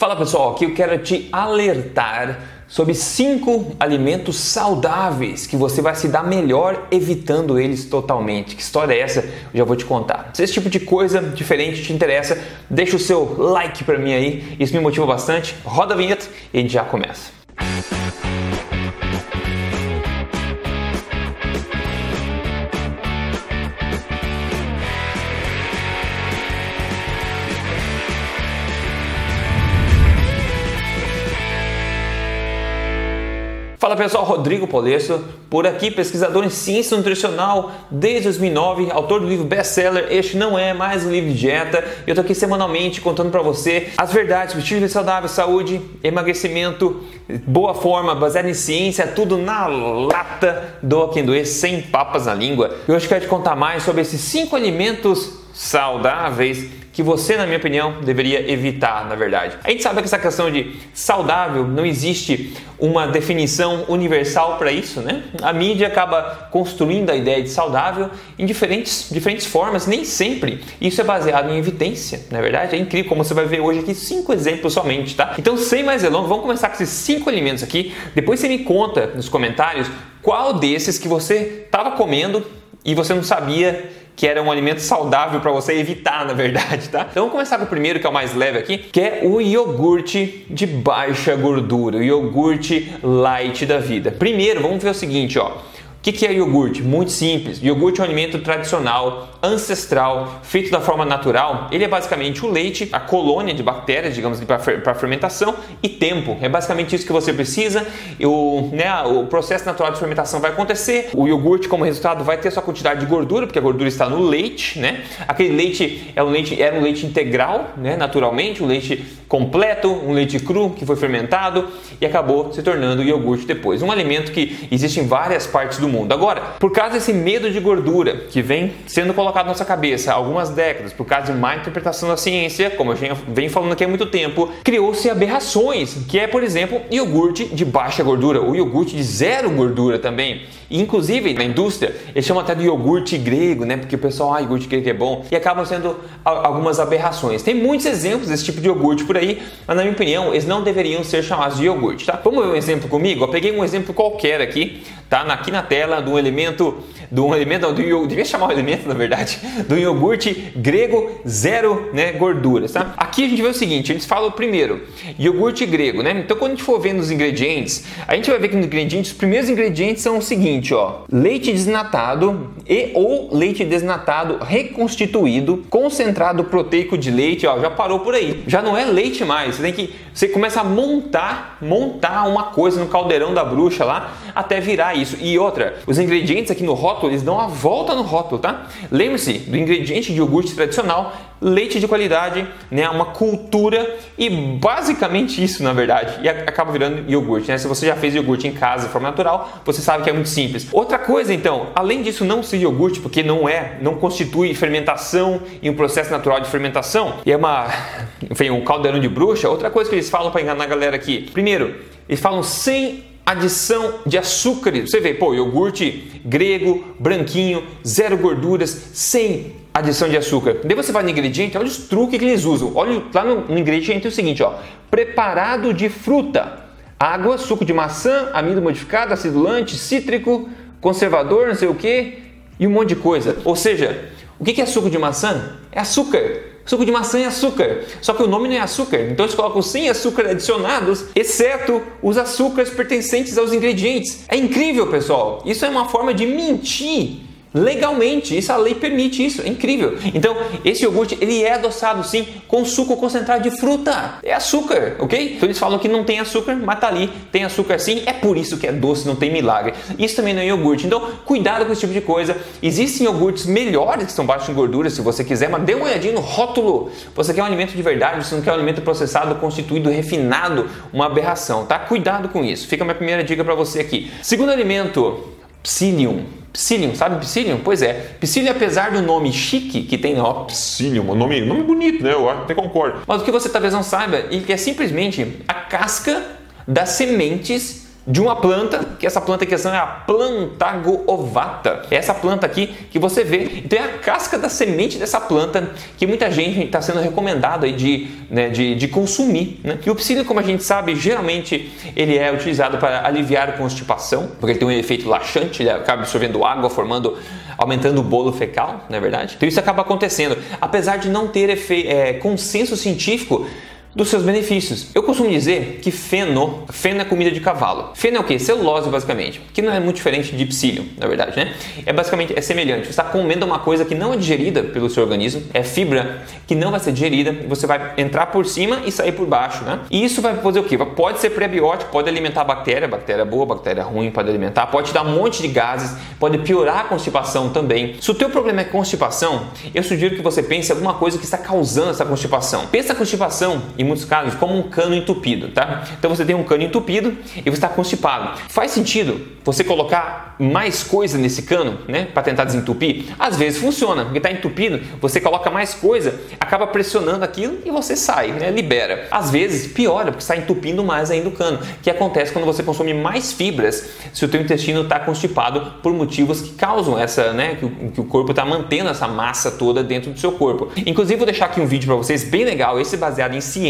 Fala pessoal, aqui eu quero te alertar sobre cinco alimentos saudáveis que você vai se dar melhor evitando eles totalmente. Que história é essa? Eu já vou te contar. Se esse tipo de coisa diferente te interessa, deixa o seu like para mim aí, isso me motiva bastante. Roda a vinheta e a gente já começa. Fala pessoal, Rodrigo Polesso, por aqui, pesquisador em ciência nutricional desde 2009, autor do livro best-seller Este Não É Mais um Livro de Dieta. Eu tô aqui semanalmente contando para você as verdades sobre estilo saudável, saúde, emagrecimento, boa forma, baseado em ciência, tudo na lata do quem doer, sem papas na língua. E hoje quero te contar mais sobre esses cinco alimentos saudáveis que você, na minha opinião, deveria evitar, na verdade. A gente sabe que essa questão de saudável não existe uma definição universal para isso, né? A mídia acaba construindo a ideia de saudável em diferentes, diferentes formas, nem sempre isso é baseado em evidência, na é verdade. É incrível como você vai ver hoje aqui cinco exemplos somente, tá? Então, sem mais delongas, vamos começar com esses cinco alimentos aqui. Depois você me conta nos comentários qual desses que você estava comendo e você não sabia que era um alimento saudável para você evitar, na verdade, tá? Então vamos começar com o primeiro, que é o mais leve aqui, que é o iogurte de baixa gordura, o iogurte light da vida. Primeiro, vamos ver o seguinte, ó. O que, que é iogurte? Muito simples. Iogurte é um alimento tradicional, ancestral, feito da forma natural. Ele é basicamente o leite, a colônia de bactérias, digamos, para fermentação e tempo. É basicamente isso que você precisa. O, né, o processo natural de fermentação vai acontecer. O iogurte, como resultado, vai ter sua quantidade de gordura, porque a gordura está no leite, né? Aquele leite é um leite, era um leite integral, né? Naturalmente, um leite completo, um leite cru que foi fermentado e acabou se tornando iogurte depois. Um alimento que existe em várias partes do mundo. Agora, por causa desse medo de gordura que vem sendo colocado na nossa cabeça há algumas décadas, por causa de má interpretação da ciência, como eu venho falando aqui há muito tempo, criou-se aberrações, que é, por exemplo, iogurte de baixa gordura, o iogurte de zero gordura também. Inclusive, na indústria, eles chamam até de iogurte grego, né? Porque o pessoal, ah, iogurte grego é bom. E acabam sendo algumas aberrações. Tem muitos exemplos desse tipo de iogurte por aí, mas na minha opinião, eles não deveriam ser chamados de iogurte, tá? Vamos ver um exemplo comigo? Eu peguei um exemplo qualquer aqui, tá? Aqui na tela, de um elemento, de um elemento, do iogurte, devia chamar o elemento, na verdade, do iogurte grego zero, né, gorduras, tá? Aqui a gente vê o seguinte, eles falam primeiro, iogurte grego, né? Então quando a gente for vendo os ingredientes, a gente vai ver que nos ingredientes, os primeiros ingredientes são o seguinte, seguinte, ó, leite desnatado e ou leite desnatado reconstituído, concentrado proteico de leite, ó, já parou por aí. Já não é leite mais, você tem que você começa a montar, montar uma coisa no caldeirão da bruxa lá até virar isso. E outra, os ingredientes aqui no rótulo, eles dão a volta no rótulo, tá? Lembre-se do ingrediente de iogurte tradicional, leite de qualidade, né, uma cultura e basicamente isso, na verdade, e acaba virando iogurte, né? Se você já fez iogurte em casa de forma natural, você sabe que é muito simples. Outra coisa, então, além disso não ser iogurte, porque não é, não constitui fermentação e um processo natural de fermentação, e é uma, enfim, um caldeirão de bruxa, outra coisa que eles falam para enganar a galera aqui. Primeiro, eles falam sem adição de açúcares. Você vê, pô, iogurte grego, branquinho, zero gorduras, sem adição de açúcar. Daí você vai no ingrediente, olha os truques que eles usam. Olha lá no ingrediente é o seguinte, ó, preparado de fruta, água, suco de maçã, amido modificado, acidulante, cítrico, conservador, não sei o que, e um monte de coisa. Ou seja, o que é suco de maçã? É açúcar. Suco de maçã é açúcar, só que o nome não é açúcar, então eles colocam sem açúcar adicionados, exceto os açúcares pertencentes aos ingredientes. É incrível, pessoal. Isso é uma forma de mentir legalmente. Isso a lei permite isso, é incrível. Então, esse iogurte ele é adoçado sim com suco concentrado de fruta. É açúcar, ok? Então eles falam que não tem açúcar, mas tá ali, tem açúcar sim, é por isso que é doce, não tem milagre. Isso também não é iogurte. Então, cuidado com esse tipo de coisa. Existem iogurtes melhores que são baixos em gordura, se você quiser, mas dê uma olhadinha no rótulo. Você quer um alimento de verdade, você não quer um alimento processado, constituído, refinado, uma aberração, tá? Cuidado com isso. Fica a minha primeira dica para você aqui. Segundo alimento, psyllium. Psyllium, sabe Psyllium? Pois é. Psyllium, apesar do nome chique que tem, ó, Psyllium, um nome, nome bonito, né? Eu até concordo. Mas o que você talvez não saiba é que é simplesmente a casca das sementes de uma planta, que essa planta em questão é a Plantago ovata. É essa planta aqui que você vê. Então é a casca da semente dessa planta que muita gente está sendo recomendado aí de, né, de, de consumir. Né? E o psílio, como a gente sabe, geralmente ele é utilizado para aliviar constipação, porque ele tem um efeito laxante, ele acaba absorvendo água, formando aumentando o bolo fecal, não é verdade? Então isso acaba acontecendo, apesar de não ter é, consenso científico dos seus benefícios. Eu costumo dizer que feno, feno é comida de cavalo. Feno é o que? Celulose, basicamente, que não é muito diferente de psílio, na verdade, né? É basicamente, é semelhante. Você está comendo uma coisa que não é digerida pelo seu organismo, é fibra que não vai ser digerida, você vai entrar por cima e sair por baixo, né? E isso vai fazer o quê? Pode ser prebiótico, pode alimentar bactéria, bactéria boa, bactéria ruim, pode alimentar, pode dar um monte de gases, pode piorar a constipação também. Se o teu problema é constipação, eu sugiro que você pense em alguma coisa que está causando essa constipação. Pensa a constipação em muitos casos, como um cano entupido, tá? Então você tem um cano entupido e você está constipado. Faz sentido você colocar mais coisa nesse cano, né, para tentar desentupir? Às vezes funciona, porque está entupido, você coloca mais coisa, acaba pressionando aquilo e você sai, né, libera. Às vezes piora, porque está entupindo mais ainda o cano, que acontece quando você consome mais fibras, se o teu intestino está constipado por motivos que causam essa, né, que o, que o corpo está mantendo essa massa toda dentro do seu corpo. Inclusive vou deixar aqui um vídeo para vocês bem legal, esse baseado em ciência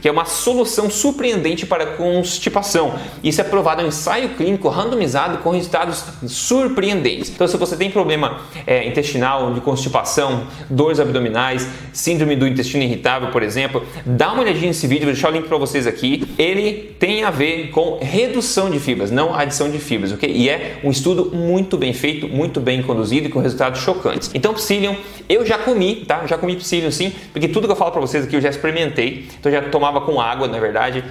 que é uma solução surpreendente para constipação. Isso é provado em um ensaio clínico randomizado com resultados surpreendentes. Então, se você tem problema é, intestinal, de constipação, dores abdominais, síndrome do intestino irritável, por exemplo, dá uma olhadinha nesse vídeo, vou deixar o link para vocês aqui. Ele tem a ver com redução de fibras, não adição de fibras, ok? E é um estudo muito bem feito, muito bem conduzido e com resultados chocantes. Então, Psyllium, eu já comi, tá? Já comi Psyllium sim, porque tudo que eu falo para vocês aqui eu já experimentei então já tomava com água, na verdade.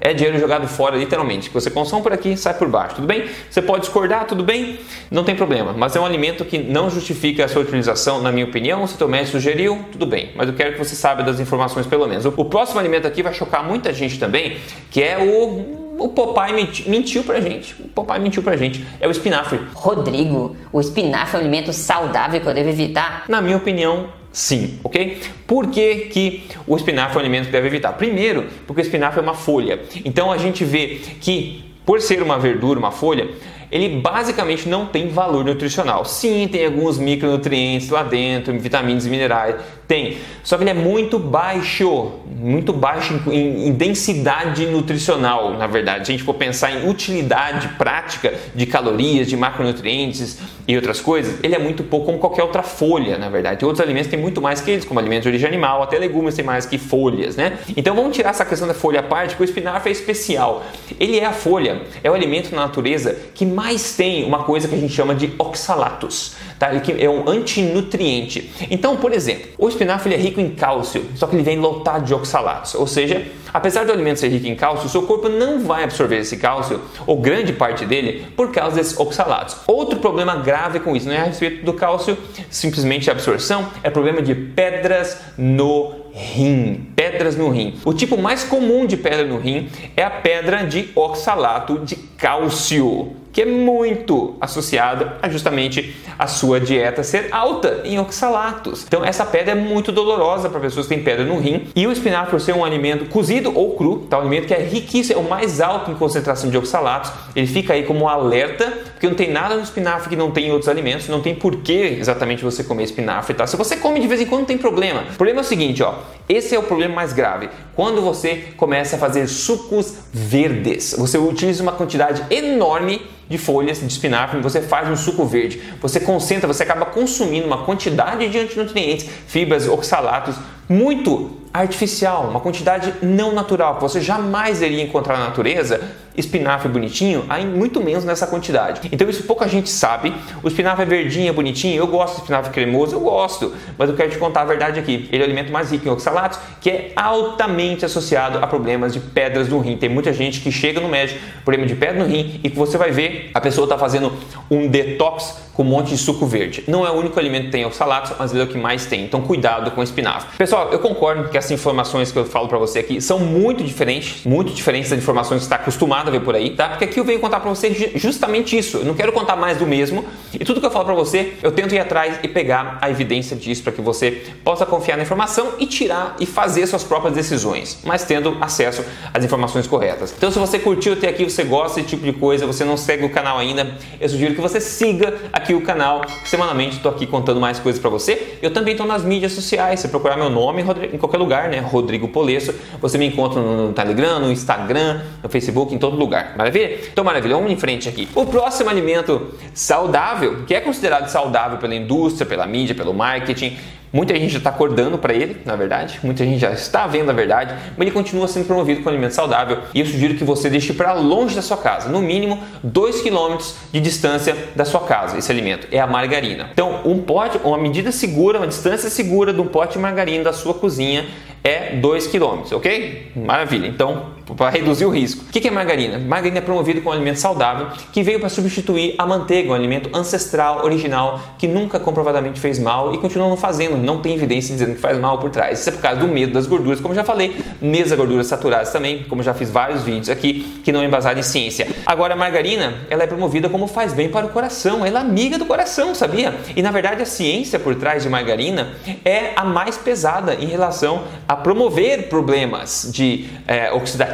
É dinheiro jogado fora, literalmente. Que você consome por aqui, sai por baixo, tudo bem? Você pode discordar, tudo bem? Não tem problema. Mas é um alimento que não justifica a sua utilização, na minha opinião. Se teu médico sugeriu, tudo bem. Mas eu quero que você saiba das informações, pelo menos. O próximo alimento aqui vai chocar muita gente também, que é o o Popeye mentiu, mentiu pra gente. O Popeye mentiu pra gente. É o espinafre. Rodrigo, o espinafre é um alimento saudável que eu devo evitar? Na minha opinião, Sim, ok? Por que, que o espinafre é um alimento que deve evitar? Primeiro, porque o espinafre é uma folha. Então a gente vê que, por ser uma verdura, uma folha, ele basicamente não tem valor nutricional. Sim, tem alguns micronutrientes lá dentro, vitaminas e minerais, tem. Só que ele é muito baixo, muito baixo em, em, densidade nutricional, na verdade. Se a gente for pensar em utilidade prática de calorias, de macronutrientes e outras coisas, ele é muito pouco como qualquer outra folha, na verdade. Tem outros alimentos que têm muito mais que eles, como alimentos de origem animal, até legumes têm mais que folhas, né? Então vamos tirar essa questão da folha à parte, porque o espinafre é especial. Ele é a folha, é o alimento na natureza que mais tem uma coisa que a gente chama de oxalatos, tá? Ele é um antinutriente. Então, por exemplo, o espinafre é rico em cálcio, só que ele vem lotado de oxalatos, ou seja, apesar do alimento ser rico em cálcio, o seu corpo não vai absorver esse cálcio, ou grande parte dele, por causa desses oxalatos. Outro problema grave com isso não é a respeito do cálcio, simplesmente a absorção, é problema de pedras no rim, pedras no rim. O tipo mais comum de pedra no rim é a pedra de oxalato de cálcio que é muito associada a justamente a sua dieta ser alta em oxalatos. Então essa pedra é muito dolorosa para pessoas que têm pedra no rim e o espinafre por ser um alimento cozido ou cru, tá um alimento que é riquíssimo, é o mais alto em concentração de oxalatos. Ele fica aí como um alerta, porque não tem nada no espinafre que não tem em outros alimentos, não tem por que exatamente você comer espinafre, tá? Se você come de vez em quando não tem problema. O problema é o seguinte, ó, esse é o problema mais grave. Quando você começa a fazer sucos verdes, você utiliza uma quantidade enorme de folhas de espinafre, você faz um suco verde, você concentra, você acaba consumindo uma quantidade de antinutrientes, fibras, oxalatos muito artificial, uma quantidade não natural, que você jamais iria encontrar na natureza, espinafre bonitinho, aí muito menos nessa quantidade. Então isso pouca gente sabe. O espinafre é verdinho, é bonitinho, eu gosto de espinafre cremoso, eu gosto, mas eu quero te contar a verdade aqui. Ele é o alimento mais rico em oxalatos, que é altamente associado a problemas de pedras no rim. Tem muita gente que chega no médico, problema de pedra no rim, e que você vai ver, a pessoa está fazendo um detox com um monte de suco verde. Não é o único alimento que tem oxalatos, mas ele é o que mais tem. Então cuidado com o espinafre. Pessoal, eu concordo que essas informações que eu falo para você aqui são muito diferentes, muito diferentes das informações que está acostumado a ver por aí, tá? Porque aqui eu venho contar para você justamente isso. Eu não quero contar mais do mesmo. E tudo que eu falo para você, eu tento ir atrás e pegar a evidência disso para que você possa confiar na informação e tirar e fazer suas próprias decisões, mas tendo acesso às informações corretas. Então, se você curtiu até aqui, você gosta desse tipo de coisa, você não segue o canal ainda, eu sugiro que você siga aqui o canal. Semanalmente estou aqui contando mais coisas para você. Eu também estou nas mídias sociais. Se procurar meu nome em qualquer lugar, né? Rodrigo Polesso, você me encontra no Telegram, no Instagram, no Facebook, em todo lugar. Maravilha? Então, maravilha. Vamos em frente aqui. O próximo alimento saudável, que é considerado saudável pela indústria, pela mídia, pelo marketing, Muita gente já está acordando para ele, na verdade, muita gente já está vendo a verdade, mas ele continua sendo promovido com alimento saudável e eu sugiro que você deixe para longe da sua casa, no mínimo 2 km de distância da sua casa, esse alimento. É a margarina. Então, um pote, uma medida segura, uma distância segura de um pote de margarina da sua cozinha é 2 km, ok? Maravilha. Então, para reduzir o risco. O que é margarina? Margarina é promovida como um alimento saudável que veio para substituir a manteiga, um alimento ancestral, original, que nunca comprovadamente fez mal e continua não fazendo. Não tem evidência dizendo que faz mal por trás. Isso é por causa do medo das gorduras, como já falei, mesa gorduras saturadas também, como já fiz vários vídeos aqui, que não é embasado em ciência. Agora, a margarina, ela é promovida como faz bem para o coração. Ela é amiga do coração, sabia? E na verdade, a ciência por trás de margarina é a mais pesada em relação a promover problemas de é,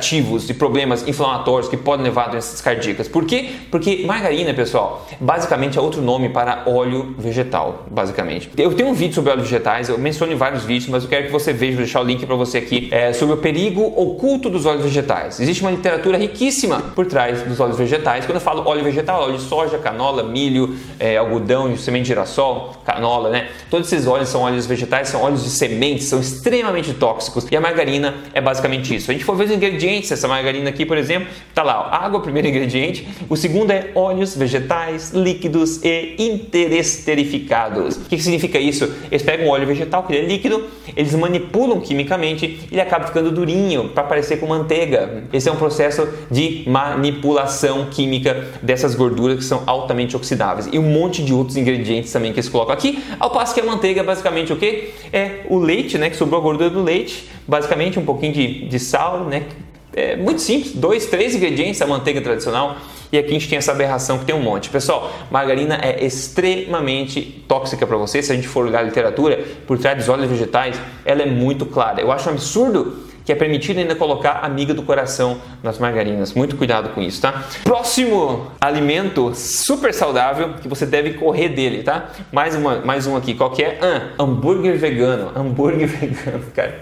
oxidativos, e problemas inflamatórios que podem levar a doenças cardíacas. Por quê? Porque margarina, pessoal, basicamente é outro nome para óleo vegetal, basicamente. Eu tenho um vídeo sobre óleos vegetais, eu menciono em vários vídeos, mas eu quero que você veja, vou deixar o link para você aqui, é, sobre o perigo oculto dos óleos vegetais. Existe uma literatura riquíssima por trás dos óleos vegetais. Quando eu falo óleo vegetal, óleo de soja, canola, milho, é, algodão, semente de girassol, canola, né? Todos esses óleos são óleos vegetais, são óleos de sementes, são extremamente tóxicos tóxicos. E a margarina é basicamente isso. A gente for ver os ingredientes, essa margarina aqui, por exemplo, tá lá, ó, água, primeiro ingrediente. O segundo é óleos vegetais, líquidos e interesterificados. O que, que significa isso? Eles pegam um óleo vegetal, que é líquido, eles manipulam quimicamente e ele acaba ficando durinho para parecer com manteiga. Esse é um processo de manipulação química dessas gorduras que são altamente oxidáveis. E um monte de outros ingredientes também que eles colocam aqui. Ao passo que a manteiga é basicamente o que? É o leite, né? Que sobrou a gordura do leite leite, basicamente um pouquinho de, de sal, né? É muito simples, dois, três ingredientes da manteiga tradicional. E aqui a gente tem essa aberração que tem um monte. Pessoal, margarina é extremamente tóxica para você. Se a gente for olhar a literatura, por trás dos óleos vegetais, ela é muito clara. Eu acho um absurdo que é permitido ainda colocar amiga do coração nas margarinas. Muito cuidado com isso, tá? Próximo alimento super saudável que você deve correr dele, tá? Mais uma, mais um aqui. Qual que é? Ah, hambúrguer vegano. Hambúrguer vegano, cara.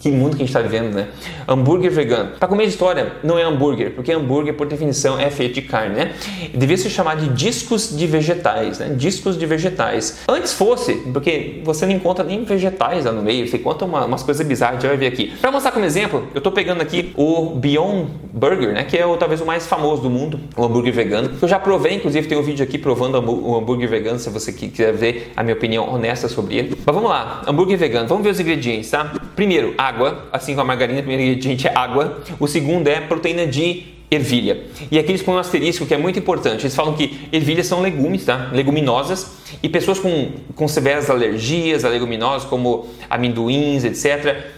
Que mundo que a gente está vivendo, né? Hambúrguer vegano. Para comer história, não é hambúrguer, porque hambúrguer, por definição, é feito de carne, né? Devia se chamar de discos de vegetais, né? Discos de vegetais. Antes fosse, porque você não encontra nem vegetais lá no meio, você encontra uma, umas coisas bizarras, a gente vai ver aqui. Para mostrar como exemplo, eu estou pegando aqui o Beyond Burger, né? Que é o, talvez o mais famoso do mundo, o hambúrguer vegano. Eu já provei, inclusive tem um vídeo aqui provando o hambúrguer vegano, se você quiser ver a minha opinião honesta sobre ele. Mas vamos lá, hambúrguer vegano. Vamos ver os ingredientes, tá? Primeiro, água, assim como a margarina, o primeiro ingrediente é água. O segundo é proteína de ervilha. E aqui eles põem um asterisco que é muito importante. Eles falam que ervilhas são legumes, tá? Leguminosas. E pessoas com, com severas alergias a leguminosas, como amendoins, etc.,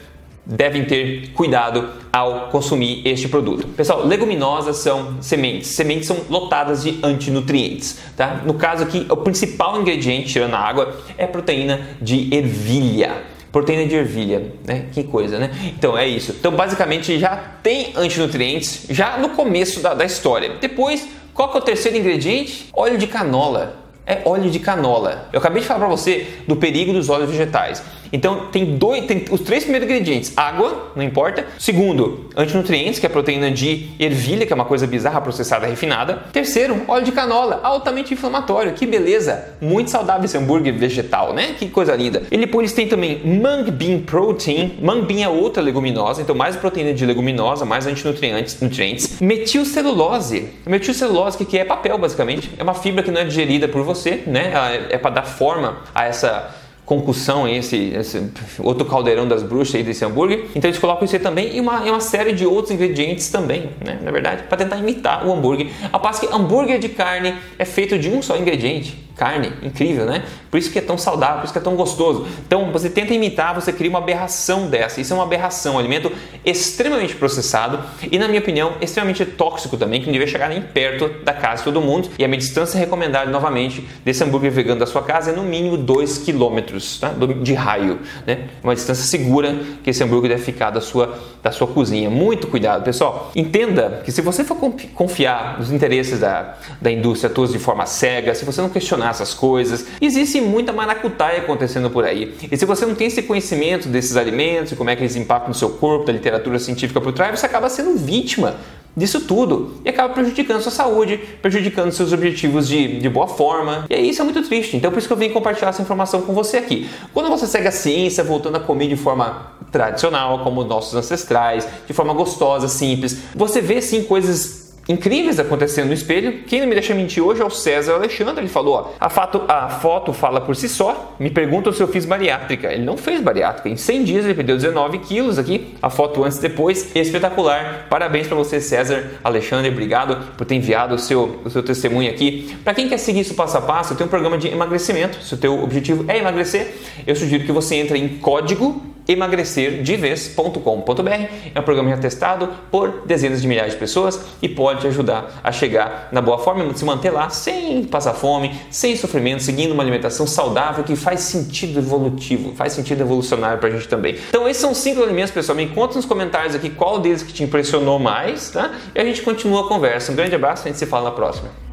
devem ter cuidado ao consumir este produto. Pessoal, leguminosas são sementes. Sementes são lotadas de antinutrientes, tá? No caso aqui, o principal ingrediente, tirando a água, é proteína de ervilha. Proteína de ervilha, né? Que coisa, né? Então é isso. Então basicamente já tem antinutrientes já no começo da, da história. Depois, qual que é o terceiro ingrediente? Óleo de canola. É óleo de canola. Eu acabei de falar para você do perigo dos óleos vegetais. Então tem dois, tem os três primeiros ingredientes: água, não importa. Segundo, antinutrientes, que é a proteína de ervilha, que é uma coisa bizarra processada refinada. Terceiro, óleo de canola, altamente inflamatório. Que beleza! Muito saudável esse hambúrguer vegetal, né? Que coisa linda. E depois eles têm também mung bean protein. Mung bean é outra leguminosa, então mais proteína de leguminosa, mais antinutrientes, nutrientes. Metilcelulose. Metilcelulose que é papel basicamente, é uma fibra que não é digerida por você, né? Ela é, é para dar forma a essa concussão, esse, esse, outro caldeirão das bruxas aí desse hambúrguer. Então eles colocam isso aí também e uma, e uma série de outros ingredientes também, né? Na verdade, para tentar imitar o hambúrguer. A passo que hambúrguer de carne é feito de um só ingrediente. Carne. Incrível, né? Por isso que é tão saudável, por isso que é tão gostoso. Então, você tenta imitar, você cria uma aberração dessa. Isso é uma aberração, um alimento extremamente processado e, na minha opinião, extremamente tóxico também, que não deveria chegar nem perto da casa de todo mundo. E a minha distância recomendada, novamente, desse hambúrguer vegano da sua casa é no mínimo 2 km tá? de raio. Né? Uma distância segura que esse hambúrguer deve ficar da sua, da sua cozinha. Muito cuidado, pessoal. Entenda que se você for confiar nos interesses da, da indústria toda de forma cega, se você não questionar essas coisas, existe muita maracutaia acontecendo por aí. E se você não tem esse conhecimento desses alimentos como é que eles impactam no seu corpo, da literatura científica por trás, você acaba sendo vítima disso tudo e acaba prejudicando sua saúde, prejudicando seus objetivos de, de boa forma. E aí isso é muito triste. Então por isso que eu vim compartilhar essa informação com você aqui. Quando você segue a ciência, voltando a comer de forma tradicional, como nossos ancestrais, de forma gostosa, simples, você vê sim coisas incríveis acontecendo no espelho. Quem não me deixa mentir hoje é o César Alexandre. Ele falou: ó, a, fato, a foto fala por si só. Me perguntam se eu fiz bariátrica. Ele não fez bariátrica. Em 100 dias ele perdeu 19 quilos aqui. A foto antes e depois. Espetacular. Parabéns para você, César Alexandre. Obrigado por ter enviado o seu, o seu testemunho aqui. Para quem quer seguir isso passo a passo, eu tenho um programa de emagrecimento. Se o teu objetivo é emagrecer, eu sugiro que você entre em código emagrecerdevez.com.br. É um programa já testado por dezenas de milhares de pessoas e te ajudar a chegar na boa forma, se manter lá sem passar fome, sem sofrimento, seguindo uma alimentação saudável que faz sentido evolutivo, faz sentido evolucionário para a gente também. Então esses são cinco alimentos, pessoal. Me conta nos comentários aqui qual deles que te impressionou mais, tá? E a gente continua a conversa. Um grande abraço, a gente se fala na próxima.